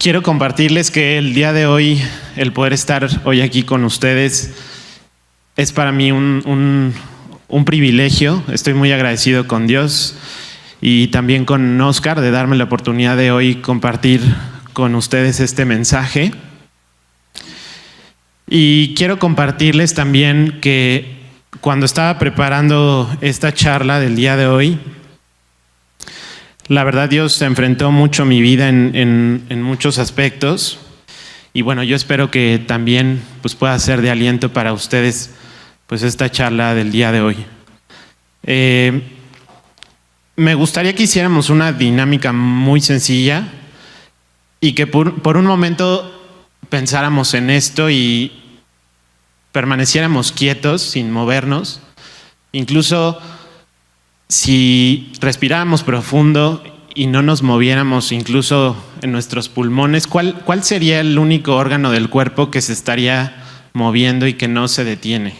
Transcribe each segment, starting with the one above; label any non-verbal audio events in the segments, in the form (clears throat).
Quiero compartirles que el día de hoy, el poder estar hoy aquí con ustedes, es para mí un, privilegio. Estoy muy agradecido con Dios y también con Oscar de darme la oportunidad de hoy compartir con ustedes este mensaje. Y quiero compartirles también que cuando estaba preparando esta charla del día de hoy, la verdad Dios se enfrentó mucho mi vida en, muchos aspectos y bueno, yo espero que también pues, pueda ser de aliento para ustedes pues esta charla del día de hoy. Eh, me gustaría que hiciéramos una dinámica muy sencilla y que por, un momento pensáramos en esto y permaneciéramos quietos sin movernos, incluso si respiráramos profundo y no nos moviéramos incluso en nuestros pulmones, ¿cuál, ¿cuál sería el único órgano del cuerpo que se estaría moviendo y que no se detiene?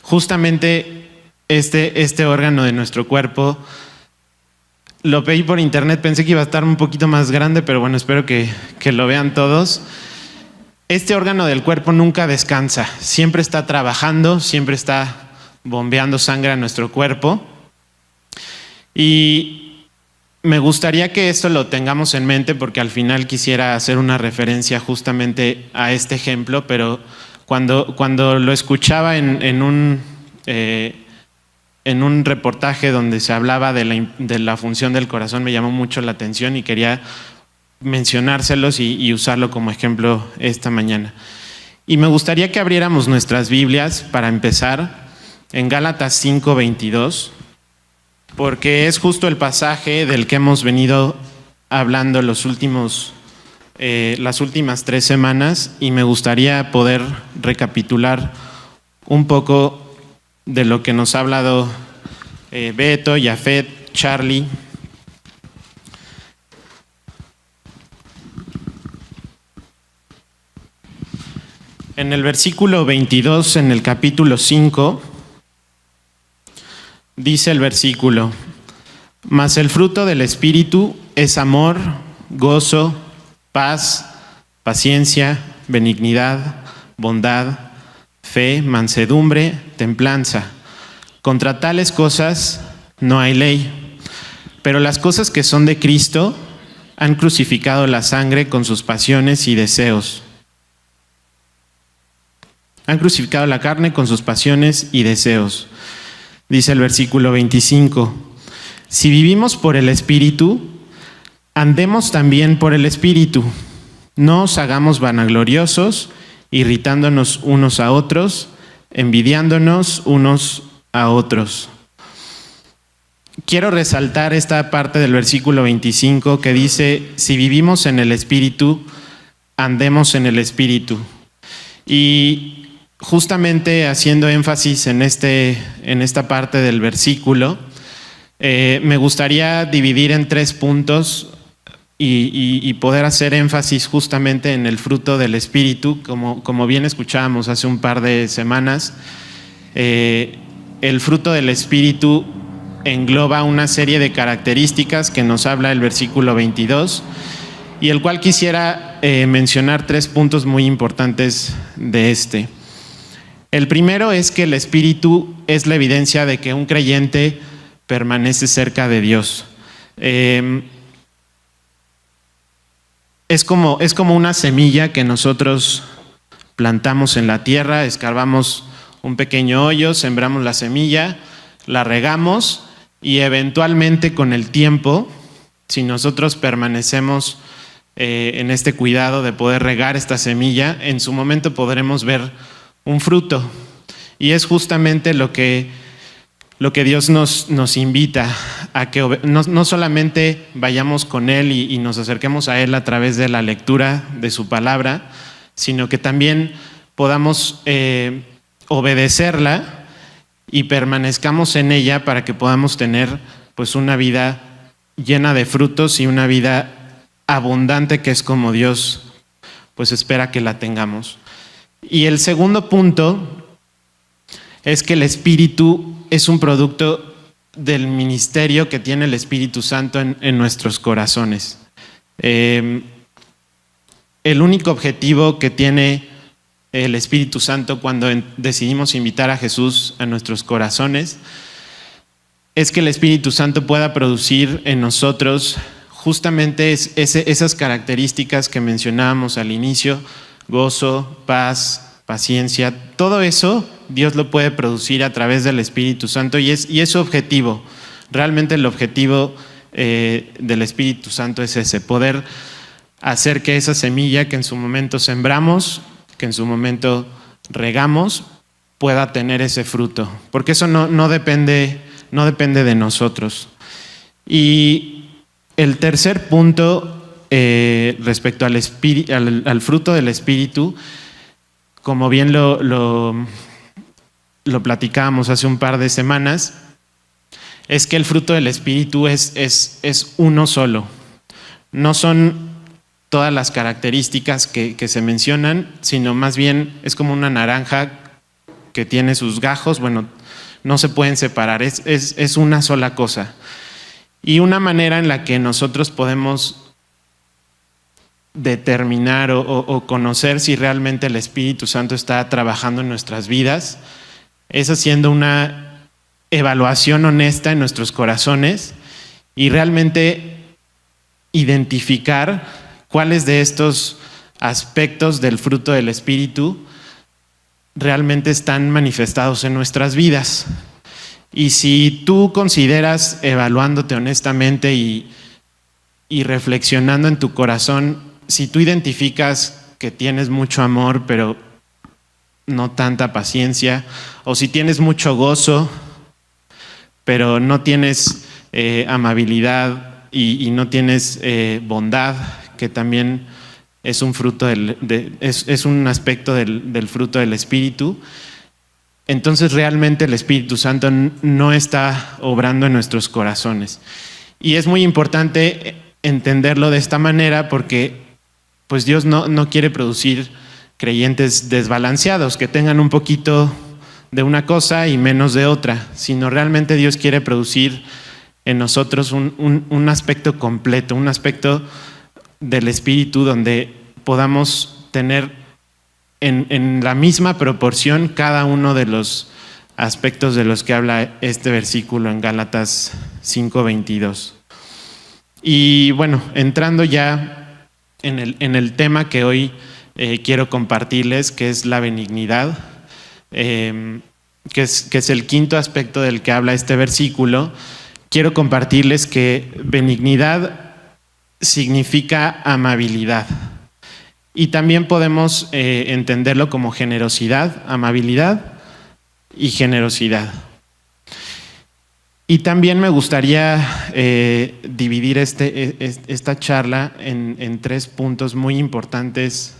Justamente este, este órgano de nuestro cuerpo, lo pedí por internet, pensé que iba a estar un poquito más grande, pero bueno, espero que, que lo vean todos. Este órgano del cuerpo nunca descansa, siempre está trabajando, siempre está bombeando sangre a nuestro cuerpo. Y me gustaría que esto lo tengamos en mente porque al final quisiera hacer una referencia justamente a este ejemplo, pero cuando, cuando lo escuchaba en, un, eh, en un reportaje donde se hablaba de la, de la, función del corazón me llamó mucho la atención y quería mencionárselos y, y usarlo como ejemplo esta mañana. Y me gustaría que abriéramos nuestras Biblias para empezar en Gálatas 5:22, porque es justo el pasaje del que hemos venido hablando eh, las últimas tres semanas y me gustaría poder recapitular un poco de lo que nos ha hablado eh, Beto, Yafet, Charlie. En el versículo 22, en el capítulo 5, dice el versículo, mas el fruto del Espíritu es amor, gozo, paz, paciencia, benignidad, bondad, fe, mansedumbre, templanza. Contra tales cosas no hay ley. Pero las cosas que son de Cristo han crucificado la sangre con sus pasiones y deseos. Han crucificado la carne con sus pasiones y deseos dice el versículo 25. Si vivimos por el Espíritu, andemos también por el Espíritu. No os hagamos vanagloriosos, irritándonos unos a otros, envidiándonos unos a otros. Quiero resaltar esta parte del versículo 25 que dice, si vivimos en el Espíritu, andemos en el Espíritu. Y justamente haciendo énfasis en, este, en esta parte del versículo, eh, me gustaría dividir en tres puntos y, poder hacer énfasis justamente en el fruto del Espíritu, como, bien escuchábamos hace un par de semanas. Eh, el fruto del Espíritu engloba una serie de características que nos habla el versículo 22 y el cual quisiera eh, mencionar tres puntos muy importantes de este. El primero es que el Espíritu es la evidencia de que un creyente permanece cerca de Dios. Em, es, como, es como una semilla que nosotros plantamos en la tierra, escarbamos un pequeño hoyo, sembramos la semilla, la regamos y eventualmente con el tiempo, si nosotros permanecemos eh, en este cuidado de poder regar esta semilla, en su momento podremos ver un fruto. Y es justamente lo que, lo que Dios nos, nos invita a que no, solamente vayamos con Él y, nos acerquemos a Él a través de la lectura de su palabra, sino que también podamos eh, obedecerla y permanezcamos en ella para que podamos tener pues una vida llena de frutos y una vida abundante que es como Dios pues espera que la tengamos. Y el segundo punto es que el Espíritu es un producto del ministerio que tiene el Espíritu Santo en, nuestros corazones. Em, el único objetivo que tiene el Espíritu Santo cuando decidimos invitar a Jesús a nuestros corazones es que el Espíritu Santo pueda producir en nosotros justamente esas características que mencionábamos al inicio, gozo, paz, paciencia, todo eso Dios lo puede producir a través del Espíritu Santo y es, y es su objetivo. Realmente el objetivo eh, del Espíritu Santo es ese, poder hacer que esa semilla que en su momento sembramos, que en su momento regamos, pueda tener ese fruto. Porque eso no, no, depende, no depende de nosotros. Y el tercer punto eh, respecto al, al, fruto del Espíritu, como bien lo, platicábamos hace un par de semanas, es que el fruto del Espíritu es, uno solo. No son todas las características que, se mencionan, sino más bien es como una naranja que tiene sus gajos, bueno, no se pueden separar, es una sola cosa. Y una manera en la que nosotros podemos determinar o, conocer si realmente el Espíritu Santo está trabajando en nuestras vidas es haciendo una evaluación honesta en nuestros corazones y realmente identificar cuáles de estos aspectos del fruto del Espíritu realmente están manifestados en nuestras vidas. Y si tú consideras, evaluándote honestamente y, y reflexionando en tu corazón, si tú identificas que tienes mucho amor, pero no tanta paciencia, o si tienes mucho gozo, pero no tienes eh, amabilidad y, no tienes eh, bondad, que también es un fruto del, es, un aspecto del, del fruto del Espíritu, entonces realmente el Espíritu Santo no está obrando en nuestros corazones. Y es muy importante entenderlo de esta manera porque pues Dios no, no quiere producir creyentes desbalanceados, que tengan un poquito de una cosa y menos de otra, sino realmente Dios quiere producir en nosotros un, un aspecto completo, un aspecto del Espíritu donde podamos tener en, la misma proporción cada uno de los aspectos de los que habla este versículo en Gálatas 5:22. Y bueno, entrando ya en el, tema que hoy eh, quiero compartirles, que es la benignidad, em, que, es, que es el quinto aspecto del que habla este versículo, quiero compartirles que benignidad significa amabilidad. Y también podemos eh, entenderlo como generosidad, amabilidad y generosidad. Y también me gustaría eh, dividir este, e, esta charla en, tres puntos muy importantes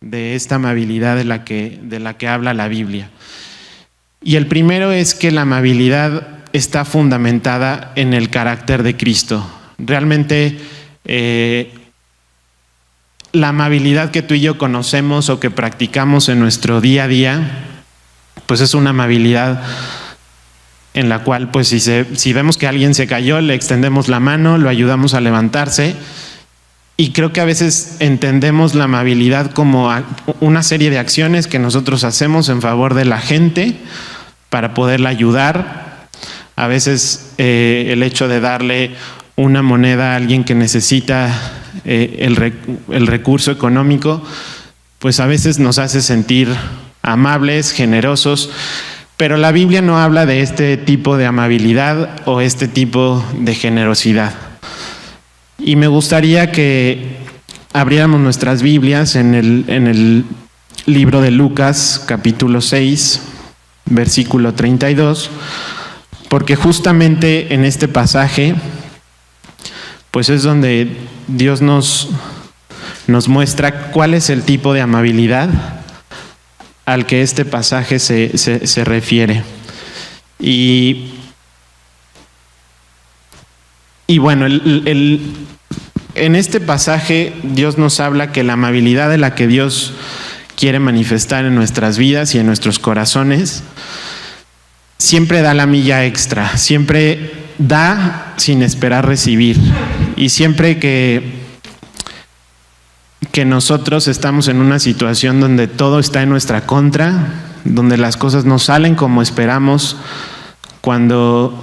de esta amabilidad de la, que, de la que habla la Biblia. Y el primero es que la amabilidad está fundamentada en el carácter de Cristo. Realmente eh, la amabilidad que tú y yo conocemos o que practicamos en nuestro día a día, pues es una amabilidad en la cual, pues si, si vemos que alguien se cayó, le extendemos la mano, lo ayudamos a levantarse. Y creo que a veces entendemos la amabilidad como una serie de acciones que nosotros hacemos en favor de la gente para poderla ayudar. A veces eh, el hecho de darle una moneda a alguien que necesita eh, el, recurso económico, pues a veces nos hace sentir amables, generosos, pero la Biblia no habla de este tipo de amabilidad o este tipo de generosidad. Y me gustaría que abriéramos nuestras Biblias en el, en el libro de Lucas, capítulo 6, versículo 32, porque justamente en este pasaje pues es donde Dios nos, nos muestra cuál es el tipo de amabilidad al que este pasaje se, refiere. Y, y bueno, en este pasaje Dios nos habla que la amabilidad de la que Dios quiere manifestar en nuestras vidas y en nuestros corazones siempre da la milla extra, siempre da sin esperar recibir. Y siempre que que nosotros estamos en una situación donde todo está en nuestra contra, donde las cosas no salen como esperamos, cuando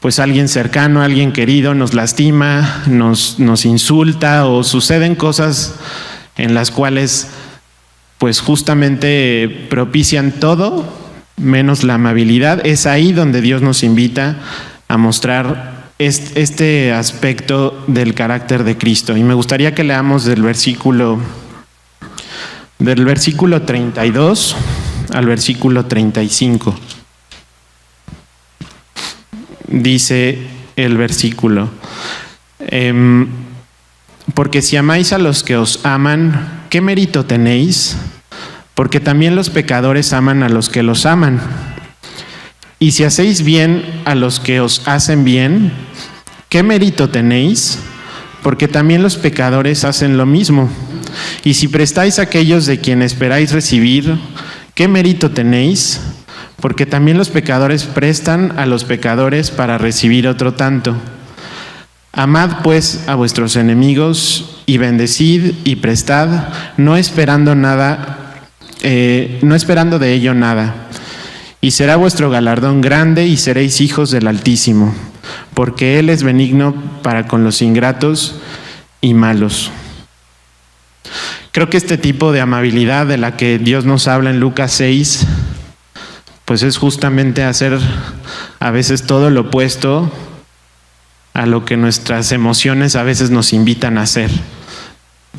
pues alguien cercano, alguien querido nos lastima, nos, nos insulta o suceden cosas en las cuales pues justamente propician todo menos la amabilidad. Es ahí donde Dios nos invita a mostrar este aspecto del carácter de Cristo. Y me gustaría que leamos del versículo del versículo 32 al versículo 35. Dice el versículo, em, porque si amáis a los que os aman, ¿qué mérito tenéis? Porque también los pecadores aman a los que los aman. Y si hacéis bien a los que os hacen bien, ¿qué mérito tenéis? Porque también los pecadores hacen lo mismo. Y si prestáis a aquellos de quien esperáis recibir, ¿qué mérito tenéis? Porque también los pecadores prestan a los pecadores para recibir otro tanto. Amad pues a vuestros enemigos y bendecid y prestad, no esperando nada, eh, no esperando de ello nada. Y será vuestro galardón grande y seréis hijos del Altísimo, porque Él es benigno para con los ingratos y malos. Creo que este tipo de amabilidad de la que Dios nos habla en Lucas 6, pues es justamente hacer a veces todo lo opuesto a lo que nuestras emociones a veces nos invitan a hacer.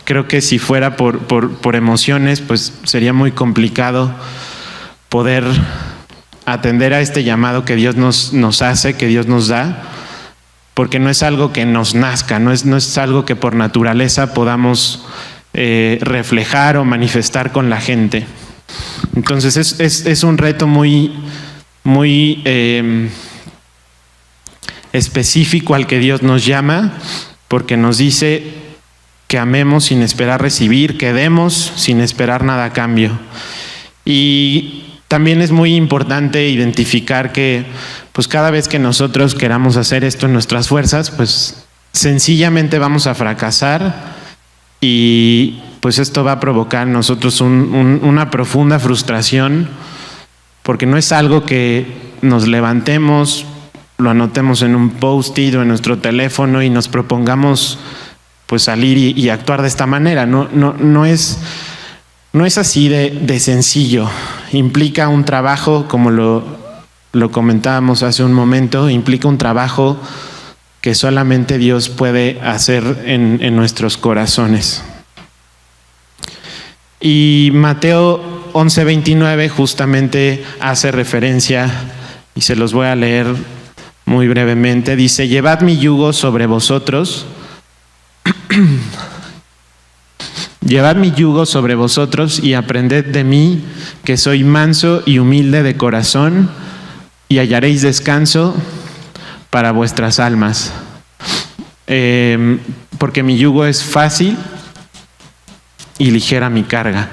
Creo que si fuera por, por, emociones, pues sería muy complicado poder atender a este llamado que Dios nos, nos hace, que Dios nos da, porque no es algo que nos nazca, no es, no es algo que por naturaleza podamos eh, reflejar o manifestar con la gente. Entonces es, es, es un reto muy, muy eh, específico al que Dios nos llama, porque nos dice que amemos sin esperar recibir, que demos sin esperar nada a cambio. Y también es muy importante identificar que pues cada vez que nosotros queramos hacer esto en nuestras fuerzas, pues sencillamente vamos a fracasar y pues esto va a provocar nosotros una profunda frustración porque no es algo que nos levantemos, lo anotemos en un post-it o en nuestro teléfono y nos propongamos pues salir y, actuar de esta manera. No, no, no, es, no es así de, sencillo. Implica un trabajo, como lo, lo comentábamos hace un momento, implica un trabajo que solamente Dios puede hacer en, en nuestros corazones. Y Mateo 11:29 justamente hace referencia, y se los voy a leer muy brevemente. Dice, llevad mi yugo sobre vosotros. (clears throat) llevad mi yugo sobre vosotros y aprended de mí, que soy manso y humilde de corazón, y hallaréis descanso para vuestras almas. Em, porque mi yugo es fácil y ligera mi carga.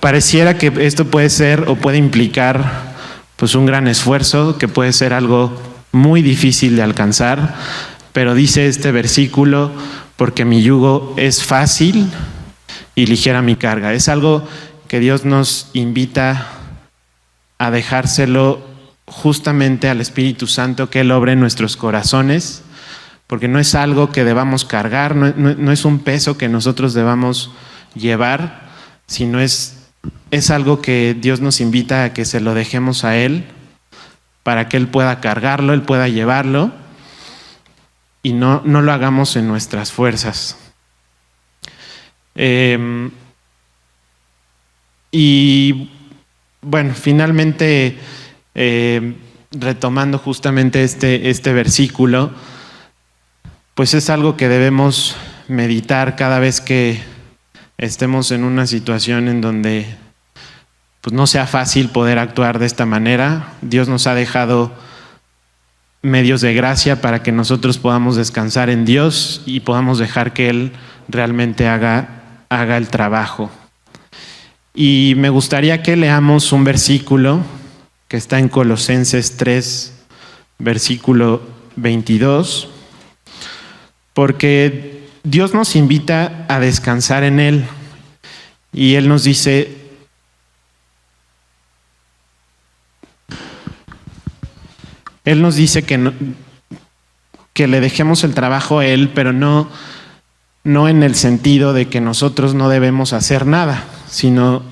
Pareciera que esto puede ser o puede implicar pues un gran esfuerzo que puede ser algo muy difícil de alcanzar, pero dice este versículo, porque mi yugo es fácil y ligera mi carga. Es algo que Dios nos invita a dejárselo justamente al Espíritu Santo que Él obre en nuestros corazones, porque no es algo que debamos cargar, no, no es un peso que nosotros debamos llevar, sino es es algo que Dios nos invita a que se lo dejemos a Él para que Él pueda cargarlo, Él pueda llevarlo y no, no lo hagamos en nuestras fuerzas. Em, y bueno, finalmente, em, retomando justamente este, este versículo, pues es algo que debemos meditar cada vez que estemos en una situación en donde pues no sea fácil poder actuar de esta manera. Dios nos ha dejado medios de gracia para que nosotros podamos descansar en Dios y podamos dejar que Él realmente haga, haga el trabajo. Y me gustaría que leamos un versículo que está en Colosenses 3, versículo 22, porque Dios nos invita a descansar en Él y Él nos dice, Él nos dice que, que le dejemos el trabajo a Él, pero no, no en el sentido de que nosotros no debemos hacer nada, sino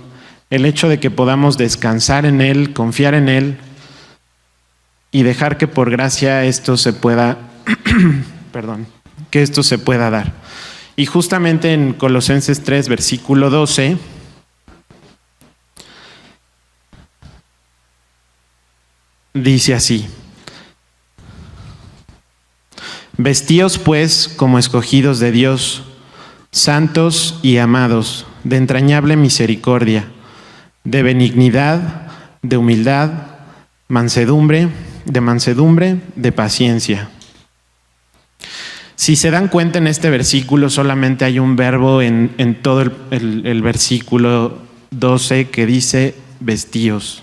el hecho de que podamos descansar en Él, confiar en Él y dejar que por gracia esto se pueda, (clears throat) perdón, que esto se pueda dar. Y justamente en Colosenses 3, versículo 12, dice así, Vestíos pues como escogidos de Dios, santos y amados, de entrañable misericordia, de benignidad, de humildad, mansedumbre, de mansedumbre, de paciencia. Si se dan cuenta en este versículo, solamente hay un verbo en, todo el, versículo 12 que dice vestíos.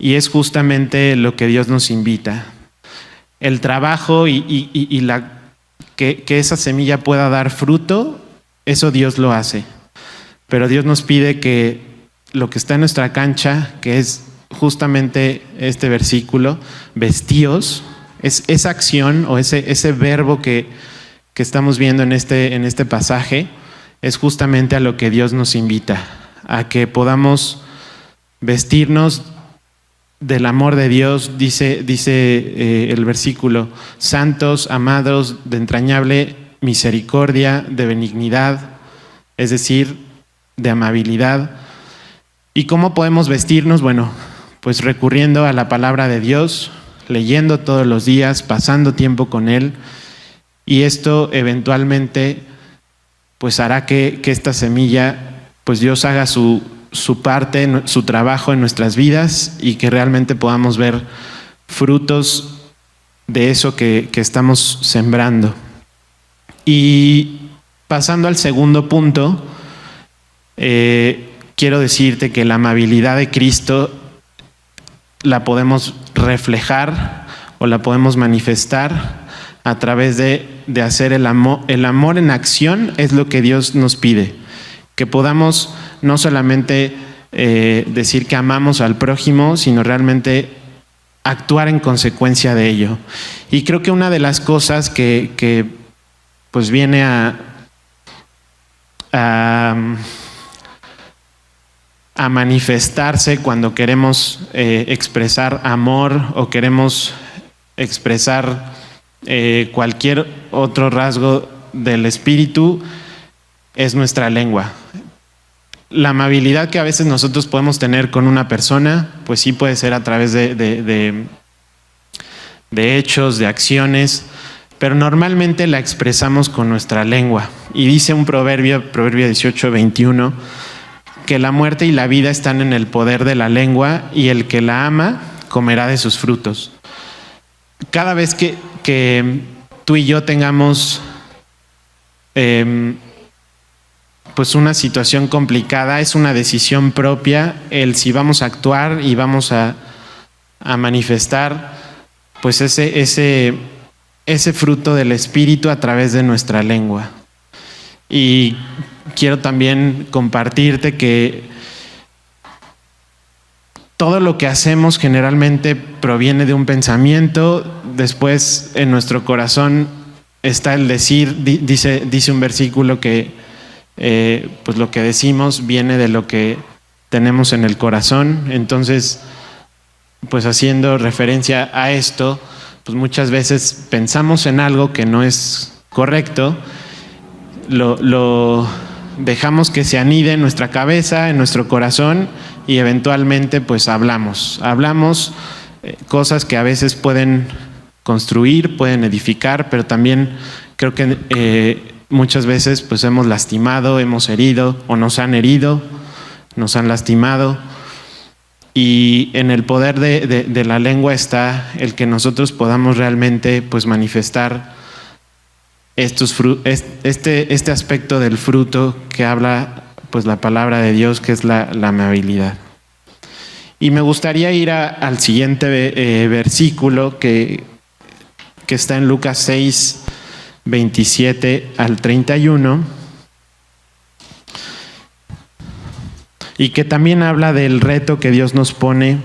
Y es justamente lo que Dios nos invita el trabajo y, la, que, esa semilla pueda dar fruto, eso Dios lo hace. Pero Dios nos pide que lo que está en nuestra cancha, que es justamente este versículo, vestíos, es esa acción o ese, ese verbo que, que estamos viendo en este, en este pasaje, es justamente a lo que Dios nos invita, a que podamos vestirnos del amor de Dios, dice, dice eh, el versículo, santos, amados, de entrañable misericordia, de benignidad, es decir, de amabilidad. ¿Y cómo podemos vestirnos? Bueno, pues recurriendo a la palabra de Dios, leyendo todos los días, pasando tiempo con Él, y esto eventualmente pues hará que, que esta semilla, pues Dios haga su, su parte, su trabajo en nuestras vidas y que realmente podamos ver frutos de eso que, estamos sembrando. Y pasando al segundo punto, eh, quiero decirte que la amabilidad de Cristo la podemos reflejar o la podemos manifestar a través de, de hacer el amor. El amor en acción es lo que Dios nos pide, que podamos no solamente eh, decir que amamos al prójimo, sino realmente actuar en consecuencia de ello. Y creo que una de las cosas que, pues viene a, manifestarse cuando queremos eh, expresar amor o queremos expresar eh, cualquier otro rasgo del espíritu es nuestra lengua la amabilidad que a veces nosotros podemos tener con una persona, pues sí puede ser a través de, de, hechos, de acciones, pero normalmente la expresamos con nuestra lengua. Y dice un proverbio, Proverbio 18, 21, que la muerte y la vida están en el poder de la lengua y el que la ama comerá de sus frutos. Cada vez que, que tú y yo tengamos em, pues una situación complicada, es una decisión propia el si vamos a actuar y vamos a, manifestar pues ese, ese, ese fruto del Espíritu a través de nuestra lengua. Y quiero también compartirte que todo lo que hacemos generalmente proviene de un pensamiento, después en nuestro corazón está el decir, dice, dice un versículo que eh, pues lo que decimos viene de lo que tenemos en el corazón. Entonces, pues haciendo referencia a esto, pues muchas veces pensamos en algo que no es correcto, lo, dejamos que se anide en nuestra cabeza, en nuestro corazón y eventualmente pues hablamos. Hablamos eh, cosas que a veces pueden construir, pueden edificar, pero también creo que eh, muchas veces pues hemos lastimado, hemos herido o nos han herido, nos han lastimado. Y en el poder de, la lengua está el que nosotros podamos realmente pues manifestar estos, este, este aspecto del fruto que habla pues la palabra de Dios, que es la, amabilidad. Y me gustaría ir al siguiente eh, versículo que, que está en Lucas 6, 27 al 31, y que también habla del reto que Dios nos pone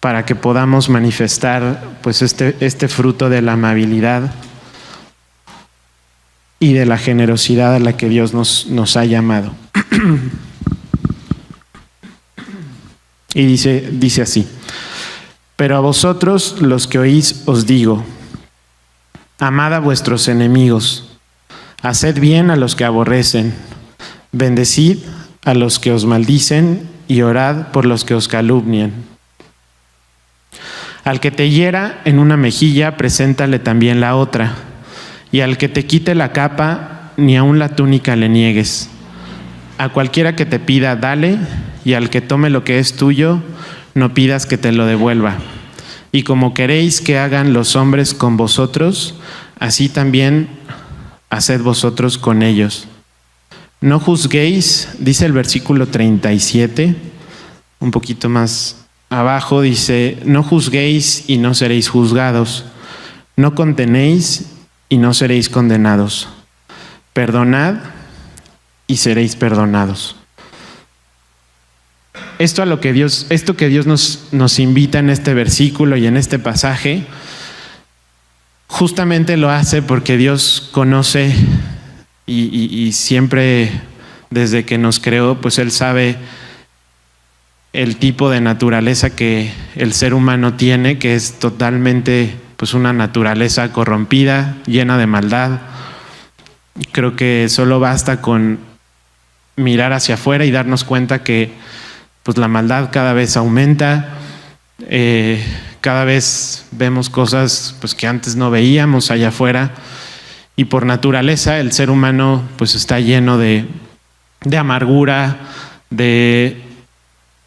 para que podamos manifestar pues este, este fruto de la amabilidad y de la generosidad a la que Dios nos, nos ha llamado. y dice, dice así, pero a vosotros los que oís os digo, amad a vuestros enemigos, haced bien a los que aborrecen, bendecid a los que os maldicen y orad por los que os calumnian. Al que te hiera en una mejilla, preséntale también la otra, y al que te quite la capa, ni aun la túnica le niegues. A cualquiera que te pida, dale, y al que tome lo que es tuyo, no pidas que te lo devuelva. Y como queréis que hagan los hombres con vosotros, así también haced vosotros con ellos. No juzguéis, dice el versículo 37, un poquito más abajo dice, no juzguéis y no seréis juzgados, no contenéis y no seréis condenados, perdonad y seréis perdonados. Esto a lo que Dios, esto que Dios nos, nos invita en este versículo y en este pasaje, justamente lo hace porque Dios conoce y, siempre desde que nos creó, pues Él sabe el tipo de naturaleza que el ser humano tiene, que es totalmente pues una naturaleza corrompida, llena de maldad. Creo que solo basta con mirar hacia afuera y darnos cuenta que pues la maldad cada vez aumenta, eh, cada vez vemos cosas pues que antes no veíamos allá afuera y por naturaleza el ser humano pues está lleno de, de amargura, de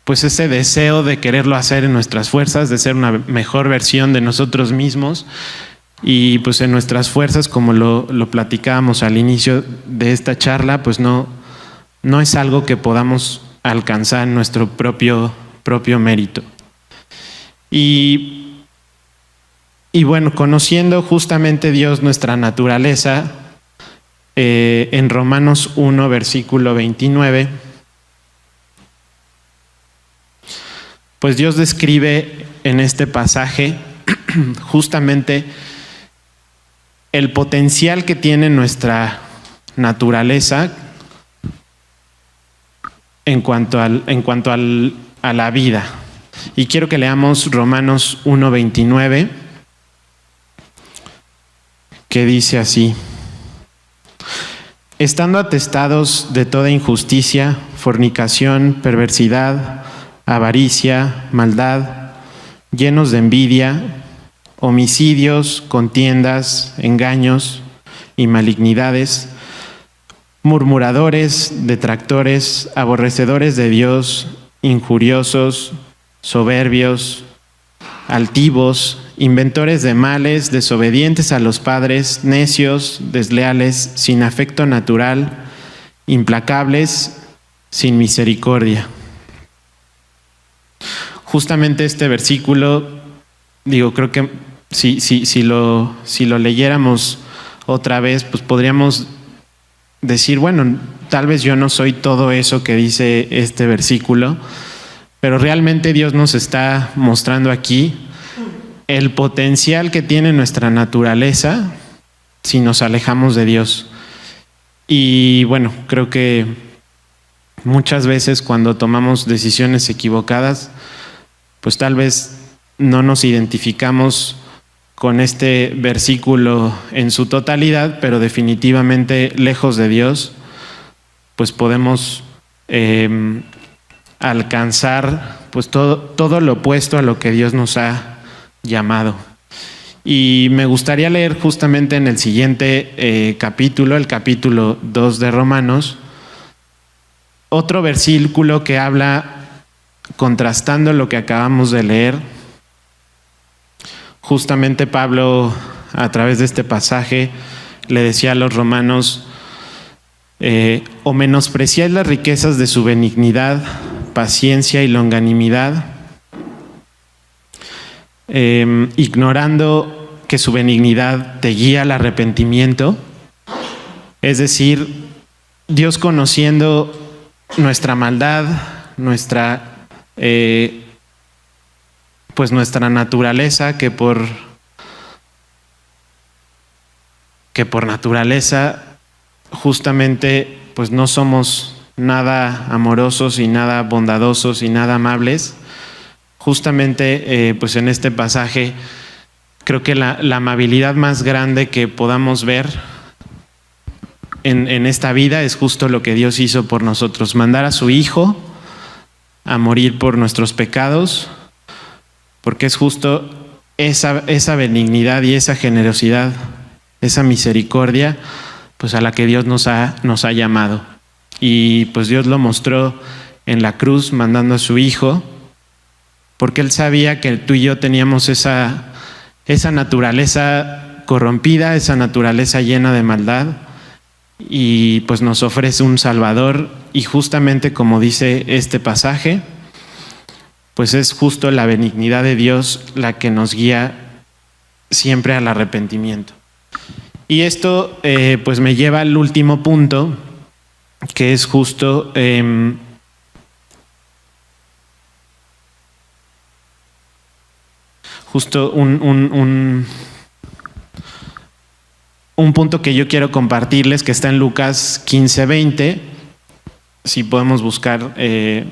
pues ese deseo de quererlo hacer en nuestras fuerzas, de ser una mejor versión de nosotros mismos. Y pues en nuestras fuerzas, como lo, lo platicábamos al inicio de esta charla, pues no, no es algo que podamos alcanzar nuestro propio, propio mérito. Y y bueno, conociendo justamente Dios nuestra naturaleza, eh, en Romanos 1, versículo 29, pues Dios describe en este pasaje (clears throat) justamente el potencial que tiene nuestra naturaleza en cuanto, al, en cuanto al, a la vida. Y quiero que leamos Romanos 1.29 que dice así, estando atestados de toda injusticia, fornicación, perversidad, avaricia, maldad, llenos de envidia, homicidios, contiendas, engaños y malignidades, murmuradores, detractores, aborrecedores de Dios, injuriosos, soberbios, altivos, inventores de males, desobedientes a los padres, necios, desleales, sin afecto natural, implacables, sin misericordia. Justamente este versículo, digo, creo que si, si, si, lo, si lo leyéramos otra vez, pues podríamos decir, bueno, tal vez yo no soy todo eso que dice este versículo, pero realmente Dios nos está mostrando aquí el potencial que tiene nuestra naturaleza si nos alejamos de Dios. Y bueno, creo que muchas veces cuando tomamos decisiones equivocadas, pues tal vez no nos identificamos con este versículo en su totalidad, pero definitivamente lejos de Dios, pues podemos eh, alcanzar pues todo, todo lo opuesto a lo que Dios nos ha llamado. Y me gustaría leer justamente en el siguiente eh, capítulo, el capítulo 2 de Romanos, otro versículo que habla, contrastando lo que acabamos de leer, justamente Pablo, a través de este pasaje, le decía a los romanos, eh, o menospreciáis las riquezas de su benignidad, paciencia y longanimidad, Em, ignorando que su benignidad te guía al arrepentimiento. Es decir, Dios conociendo nuestra maldad, nuestra, eh, pues nuestra naturaleza, que por, que por naturaleza justamente pues no somos nada amorosos y nada bondadosos y nada amables. Justamente eh, pues en este pasaje creo que la, amabilidad más grande que podamos ver en, esta vida es justo lo que Dios hizo por nosotros, mandar a su Hijo a morir por nuestros pecados, porque es justo esa, esa benignidad y esa generosidad, esa misericordia, pues a la que Dios nos ha, nos ha llamado. Y pues Dios lo mostró en la cruz mandando a su Hijo, porque Él sabía que tú y yo teníamos esa esa naturaleza corrompida, esa naturaleza llena de maldad, y pues nos ofrece un Salvador, y justamente como dice este pasaje, pues es justo la benignidad de Dios la que nos guía siempre al arrepentimiento. Y esto eh, pues me lleva al último punto, que es justo em, justo un, un, un, punto que yo quiero compartirles que está en Lucas 15, 20. Si podemos buscar eh,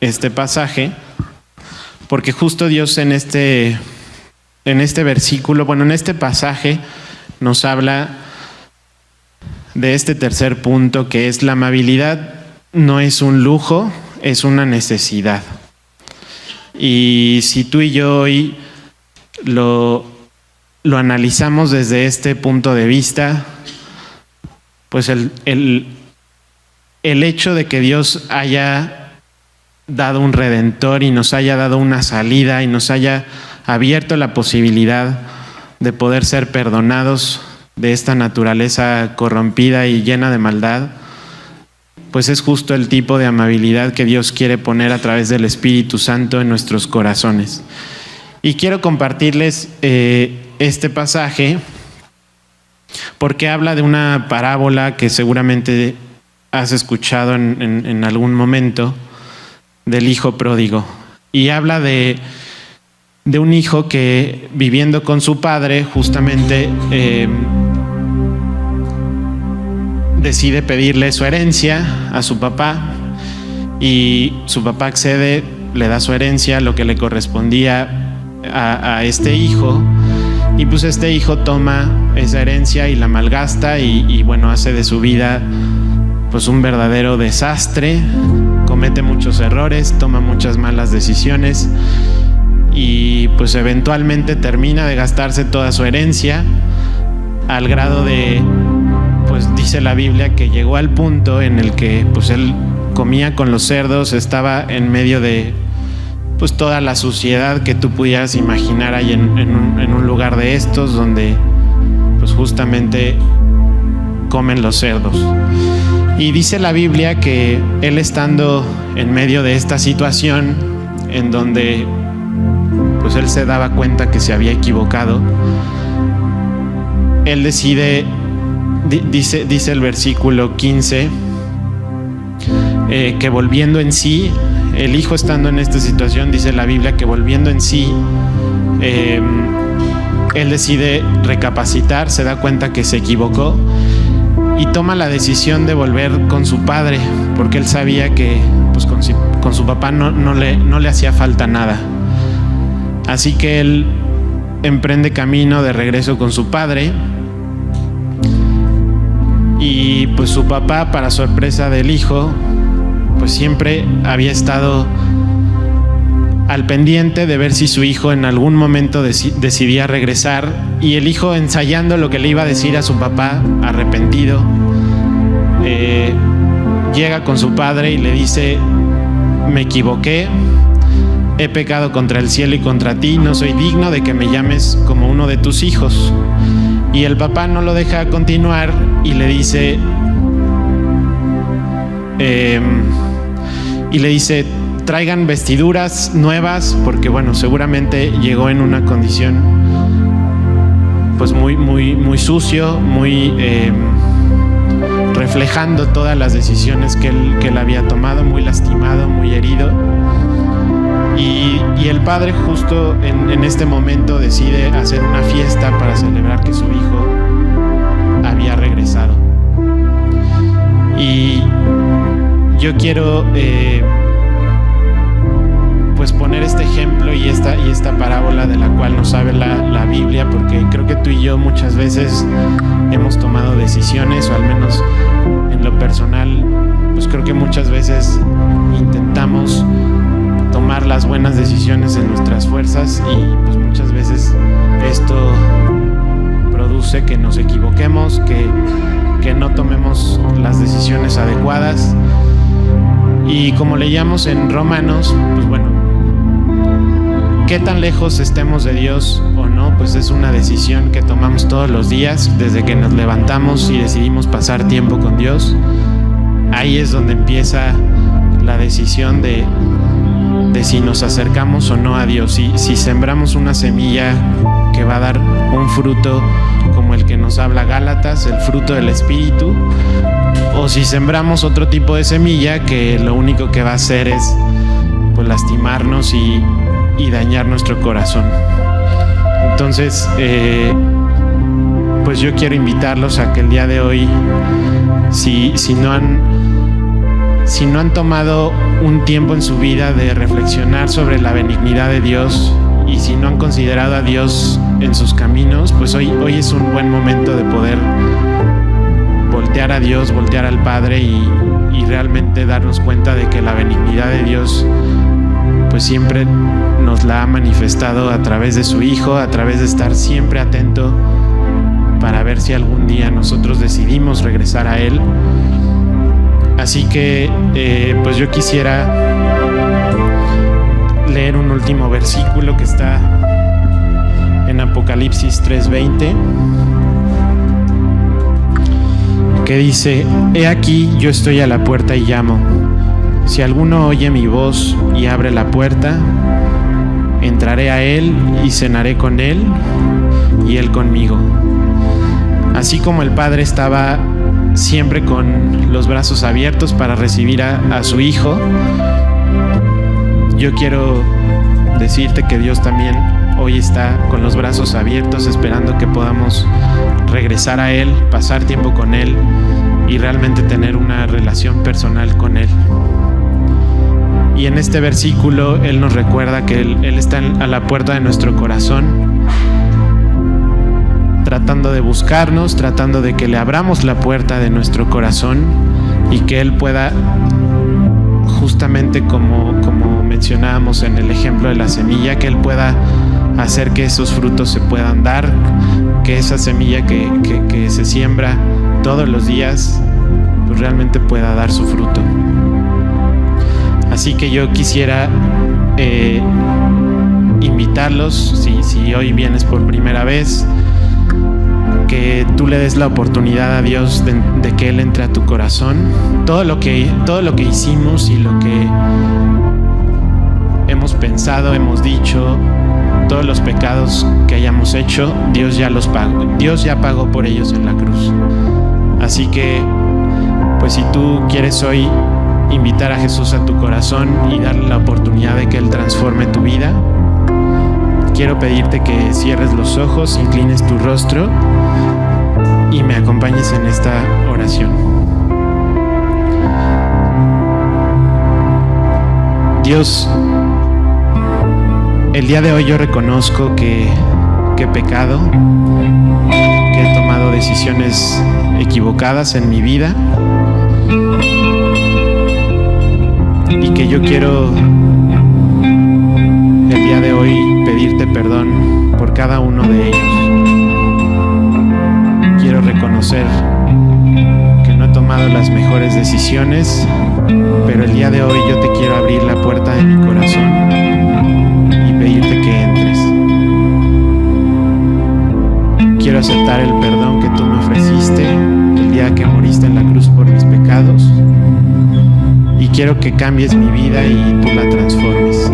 este pasaje, porque justo Dios en este, en este versículo, bueno, en este pasaje nos habla de este tercer punto que es la amabilidad no es un lujo, es una necesidad. Y si tú y yo hoy lo, lo analizamos desde este punto de vista, pues el, el, el hecho de que Dios haya dado un redentor y nos haya dado una salida y nos haya abierto la posibilidad de poder ser perdonados de esta naturaleza corrompida y llena de maldad, pues es justo el tipo de amabilidad que Dios quiere poner a través del Espíritu Santo en nuestros corazones. Y quiero compartirles eh, este pasaje porque habla de una parábola que seguramente has escuchado en, algún momento del hijo pródigo. Y habla de, de, un hijo que viviendo con su padre justamente... Eh, decide pedirle su herencia a su papá. Y su papá accede, le da su herencia, lo que le correspondía a, este hijo. Y pues este hijo toma esa herencia y la malgasta y, bueno, hace de su vida pues un verdadero desastre, comete muchos errores, toma muchas malas decisiones y pues eventualmente termina de gastarse toda su herencia al grado de pues dice la Biblia que llegó al punto en el que pues él comía con los cerdos, estaba en medio de pues toda la suciedad que tú pudieras imaginar ahí en, un, lugar de estos donde pues justamente comen los cerdos. Y dice la Biblia que él estando en medio de esta situación en donde pues él se daba cuenta que se había equivocado, él decide dice, dice el versículo 15, eh, que volviendo en sí, el hijo estando en esta situación, dice la Biblia, que volviendo en sí, em, él decide recapacitar, se da cuenta que se equivocó y toma la decisión de volver con su padre, porque él sabía que pues, con, su, papá no, no, le, no le hacía falta nada. Así que él emprende camino de regreso con su padre y pues su papá, para sorpresa del hijo, pues siempre había estado al pendiente de ver si su hijo en algún momento decidía regresar y el hijo ensayando lo que le iba a decir a su papá, arrepentido, eh, llega con su padre y le dice, me equivoqué, he pecado contra el cielo y contra ti, no soy digno de que me llames como uno de tus hijos. Y el papá no lo deja continuar y le dice, em, y le dice, traigan vestiduras nuevas, porque bueno, seguramente llegó en una condición pues muy, muy, muy sucio, muy eh, reflejando todas las decisiones que él, que él había tomado, muy lastimado, muy herido. Y, el padre justo en, en, este momento decide hacer una fiesta para celebrar que su hijo había regresado. Y yo quiero eh, pues poner este ejemplo y esta, y esta parábola de la cual nos sabe la, la Biblia, porque creo que tú y yo muchas veces hemos tomado decisiones, o al menos en lo personal, pues creo que muchas veces intentamos tomar las buenas decisiones en nuestras fuerzas y pues muchas veces esto produce que nos equivoquemos, que, que no tomemos las decisiones adecuadas. Y como leíamos en Romanos, pues bueno, qué tan lejos estemos de Dios o no, pues es una decisión que tomamos todos los días desde que nos levantamos y decidimos pasar tiempo con Dios. Ahí es donde empieza la decisión de de si nos acercamos o no a Dios, si, si sembramos una semilla que va a dar un fruto como el que nos habla Gálatas, el fruto del Espíritu, o si sembramos otro tipo de semilla que lo único que va a hacer es pues, lastimarnos y, dañar nuestro corazón. Entonces, eh, pues yo quiero invitarlos a que el día de hoy, si, si no han si no han tomado un tiempo en su vida de reflexionar sobre la benignidad de Dios y si no han considerado a Dios en sus caminos, pues hoy, hoy es un buen momento de poder voltear a Dios, voltear al Padre y, y realmente darnos cuenta de que la benignidad de Dios pues siempre nos la ha manifestado a través de su Hijo, a través de estar siempre atento para ver si algún día nosotros decidimos regresar a Él Así que eh, pues yo quisiera leer un último versículo que está en Apocalipsis 3:20, que dice, He aquí yo estoy a la puerta y llamo. Si alguno oye mi voz y abre la puerta, entraré a él y cenaré con él y él conmigo. Así como el Padre estaba siempre con los brazos abiertos para recibir a, su Hijo. Yo quiero decirte que Dios también hoy está con los brazos abiertos esperando que podamos regresar a Él, pasar tiempo con Él y realmente tener una relación personal con Él. Y en este versículo Él nos recuerda que Él, está a la puerta de nuestro corazón tratando de buscarnos, tratando de que le abramos la puerta de nuestro corazón y que Él pueda, justamente como, como mencionábamos en el ejemplo de la semilla, que Él pueda hacer que esos frutos se puedan dar, que esa semilla que, que, se siembra todos los días, pues realmente pueda dar su fruto. Así que yo quisiera eh, invitarlos, si, hoy vienes por primera vez, que tú le des la oportunidad a Dios de, que Él entre a tu corazón. Todo lo, que, todo lo que hicimos y lo que hemos pensado, hemos dicho, todos los pecados que hayamos hecho, Dios ya los pagó. Dios ya pagó por ellos en la cruz. Así que, pues si tú quieres hoy invitar a Jesús a tu corazón y darle la oportunidad de que Él transforme tu vida, quiero pedirte que cierres los ojos, inclines tu rostro y me acompañes en esta oración. Dios, el día de hoy yo reconozco que, que he pecado, que he tomado decisiones equivocadas en mi vida y que yo quiero el día de hoy pedirte perdón por cada uno de ellos. Quiero reconocer que no he tomado las mejores decisiones, pero el día de hoy yo te quiero abrir la puerta de mi corazón y pedirte que entres. Quiero aceptar el perdón que tú me ofreciste quiero que cambies mi vida y tú la transformes.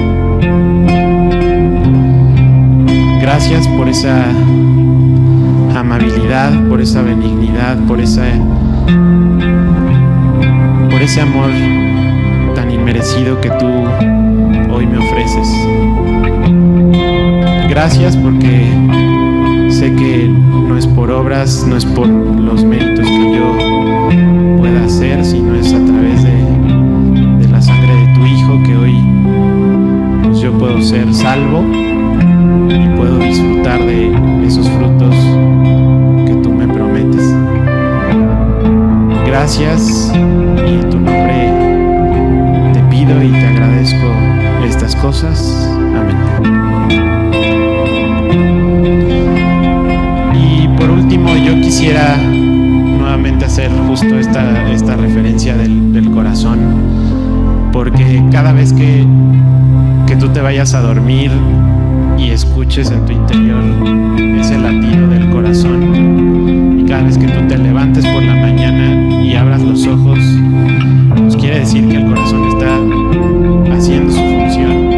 Gracias por esa amabilidad, por esa benignidad, por esa por ese amor tan inmerecido que tú hoy me ofreces. Gracias porque sé que no es por obras, no es por los méritos que yo ser salvo y puedo disfrutar de esos frutos que tú me prometes. Gracias y en tu nombre te pido y te agradezco estas cosas. Amén. Y por último yo quisiera nuevamente hacer justo esta, esta referencia del, del corazón, porque cada vez que, tú te vayas a dormir y escuches en tu interior ese latido del corazón, y cada vez que tú te levantes por la mañana y abras los ojos, pues quiere decir que el corazón está haciendo su función.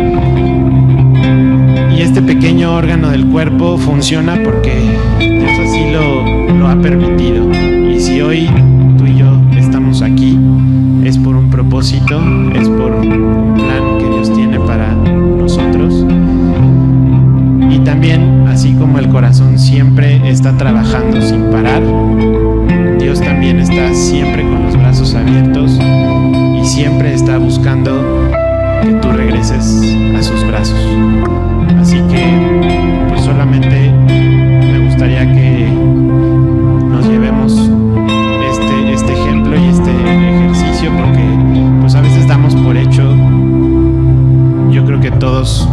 Y este pequeño órgano del cuerpo funciona porque Dios así lo, lo ha permitido. Y si hoy tú y yo estamos aquí, es por un propósito, es por también, así como el corazón siempre está trabajando sin parar, Dios también está siempre con los brazos abiertos y siempre está buscando que tú regreses a sus brazos. Así que, pues solamente me gustaría que nos llevemos este, este ejemplo y este ejercicio porque pues a veces damos por hecho, yo creo que todos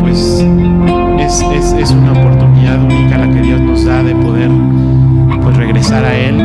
pues es, es, es una oportunidad única la que Dios nos da de poder pues regresar a Él,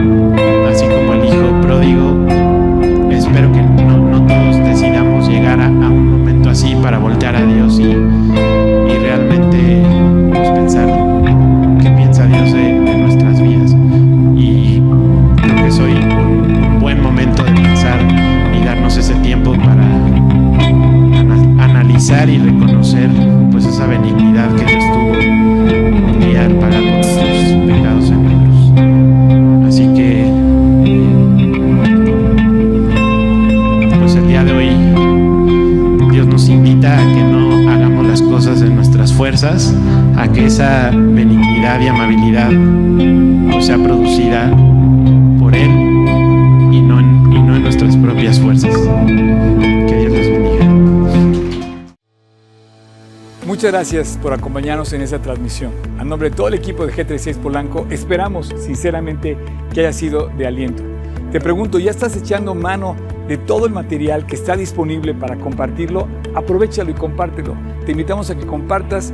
que esa benignidad y amabilidad pues, sea producida por Él y no en, y no en nuestras propias fuerzas. Que Dios les bendiga. Muchas gracias por acompañarnos en esta transmisión. A nombre de todo el equipo de G36 Polanco, esperamos sinceramente que haya sido de aliento. Te pregunto, ¿ya estás echando mano de todo el material que está disponible para compartirlo? Aprovechalo y compártelo. Te invitamos a que compartas